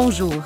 Bonjour.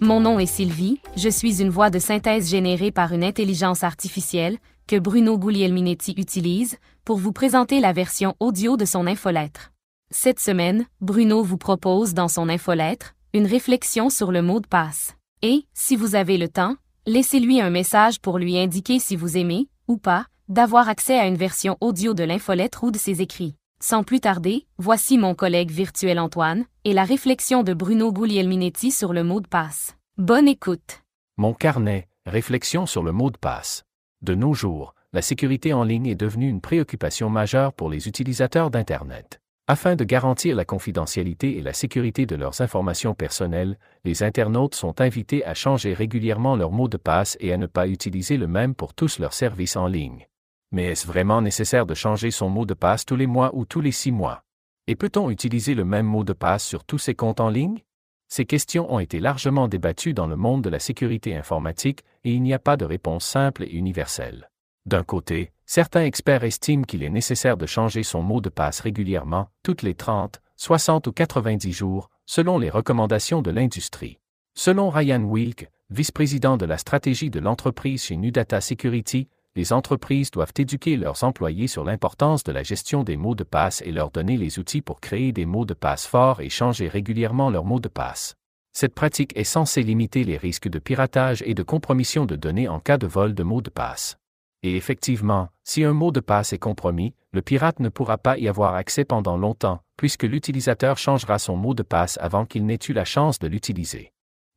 Mon nom est Sylvie, je suis une voix de synthèse générée par une intelligence artificielle que Bruno Guglielminetti utilise pour vous présenter la version audio de son infolettre. Cette semaine, Bruno vous propose dans son infolettre une réflexion sur le mot de passe. Et, si vous avez le temps, laissez-lui un message pour lui indiquer si vous aimez, ou pas, d'avoir accès à une version audio de l'infolettre ou de ses écrits. Sans plus tarder, voici mon collègue virtuel Antoine et la réflexion de Bruno Guglielminetti sur le mot de passe. Bonne écoute. Mon carnet, réflexion sur le mot de passe. De nos jours, la sécurité en ligne est devenue une préoccupation majeure pour les utilisateurs d'Internet. Afin de garantir la confidentialité et la sécurité de leurs informations personnelles, les internautes sont invités à changer régulièrement leur mot de passe et à ne pas utiliser le même pour tous leurs services en ligne. Mais est-ce vraiment nécessaire de changer son mot de passe tous les mois ou tous les six mois? Et peut-on utiliser le même mot de passe sur tous ses comptes en ligne? Ces questions ont été largement débattues dans le monde de la sécurité informatique et il n'y a pas de réponse simple et universelle. D'un côté, certains experts estiment qu'il est nécessaire de changer son mot de passe régulièrement, toutes les 30, 60 ou 90 jours, selon les recommandations de l'industrie. Selon Ryan Wilk, vice-président de la stratégie de l'entreprise chez Nudata Security, les entreprises doivent éduquer leurs employés sur l'importance de la gestion des mots de passe et leur donner les outils pour créer des mots de passe forts et changer régulièrement leurs mots de passe. Cette pratique est censée limiter les risques de piratage et de compromission de données en cas de vol de mots de passe. Et effectivement, si un mot de passe est compromis, le pirate ne pourra pas y avoir accès pendant longtemps, puisque l'utilisateur changera son mot de passe avant qu'il n'ait eu la chance de l'utiliser.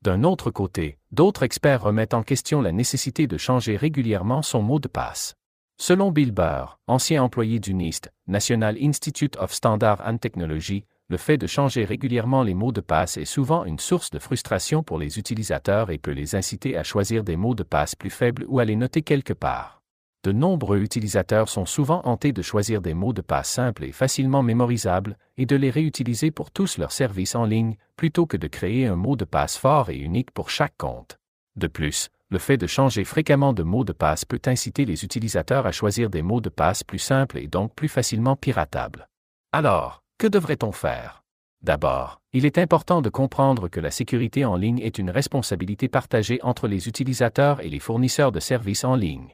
D'un autre côté, d'autres experts remettent en question la nécessité de changer régulièrement son mot de passe. Selon Bill Burr, ancien employé du NIST, National Institute of Standard and Technology, le fait de changer régulièrement les mots de passe est souvent une source de frustration pour les utilisateurs et peut les inciter à choisir des mots de passe plus faibles ou à les noter quelque part de nombreux utilisateurs sont souvent hantés de choisir des mots de passe simples et facilement mémorisables et de les réutiliser pour tous leurs services en ligne, plutôt que de créer un mot de passe fort et unique pour chaque compte. De plus, le fait de changer fréquemment de mot de passe peut inciter les utilisateurs à choisir des mots de passe plus simples et donc plus facilement piratables. Alors, que devrait-on faire? D'abord, il est important de comprendre que la sécurité en ligne est une responsabilité partagée entre les utilisateurs et les fournisseurs de services en ligne.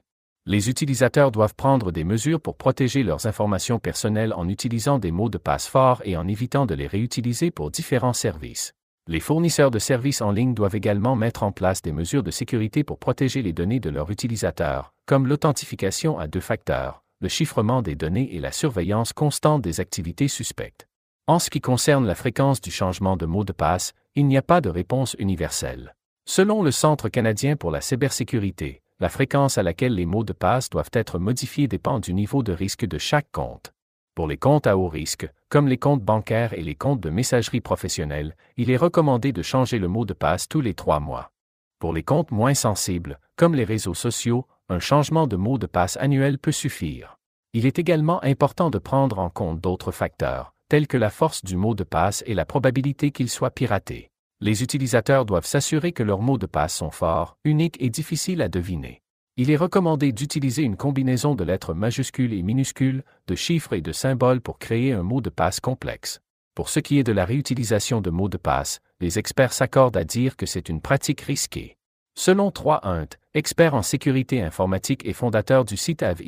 Les utilisateurs doivent prendre des mesures pour protéger leurs informations personnelles en utilisant des mots de passe forts et en évitant de les réutiliser pour différents services. Les fournisseurs de services en ligne doivent également mettre en place des mesures de sécurité pour protéger les données de leurs utilisateurs, comme l'authentification à deux facteurs, le chiffrement des données et la surveillance constante des activités suspectes. En ce qui concerne la fréquence du changement de mot de passe, il n'y a pas de réponse universelle. Selon le Centre canadien pour la cybersécurité, la fréquence à laquelle les mots de passe doivent être modifiés dépend du niveau de risque de chaque compte. Pour les comptes à haut risque, comme les comptes bancaires et les comptes de messagerie professionnelle, il est recommandé de changer le mot de passe tous les trois mois. Pour les comptes moins sensibles, comme les réseaux sociaux, un changement de mot de passe annuel peut suffire. Il est également important de prendre en compte d'autres facteurs, tels que la force du mot de passe et la probabilité qu'il soit piraté les utilisateurs doivent s'assurer que leurs mots de passe sont forts, uniques et difficiles à deviner. Il est recommandé d'utiliser une combinaison de lettres majuscules et minuscules, de chiffres et de symboles pour créer un mot de passe complexe. Pour ce qui est de la réutilisation de mots de passe, les experts s'accordent à dire que c'est une pratique risquée. Selon 3 Hunt, expert en sécurité informatique et fondateur du site Av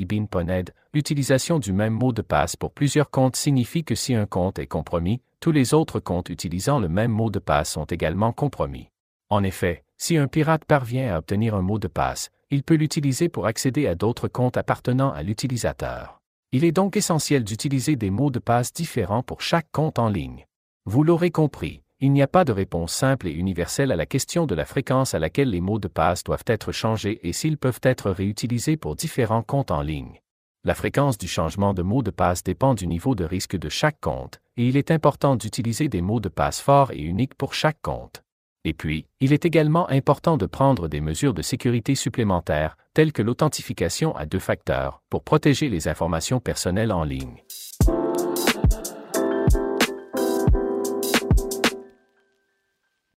l'utilisation du même mot de passe pour plusieurs comptes signifie que si un compte est compromis, tous les autres comptes utilisant le même mot de passe sont également compromis. En effet, si un pirate parvient à obtenir un mot de passe, il peut l'utiliser pour accéder à d'autres comptes appartenant à l'utilisateur. Il est donc essentiel d'utiliser des mots de passe différents pour chaque compte en ligne. Vous l'aurez compris, il n'y a pas de réponse simple et universelle à la question de la fréquence à laquelle les mots de passe doivent être changés et s'ils peuvent être réutilisés pour différents comptes en ligne. La fréquence du changement de mot de passe dépend du niveau de risque de chaque compte, et il est important d'utiliser des mots de passe forts et uniques pour chaque compte. Et puis, il est également important de prendre des mesures de sécurité supplémentaires, telles que l'authentification à deux facteurs, pour protéger les informations personnelles en ligne.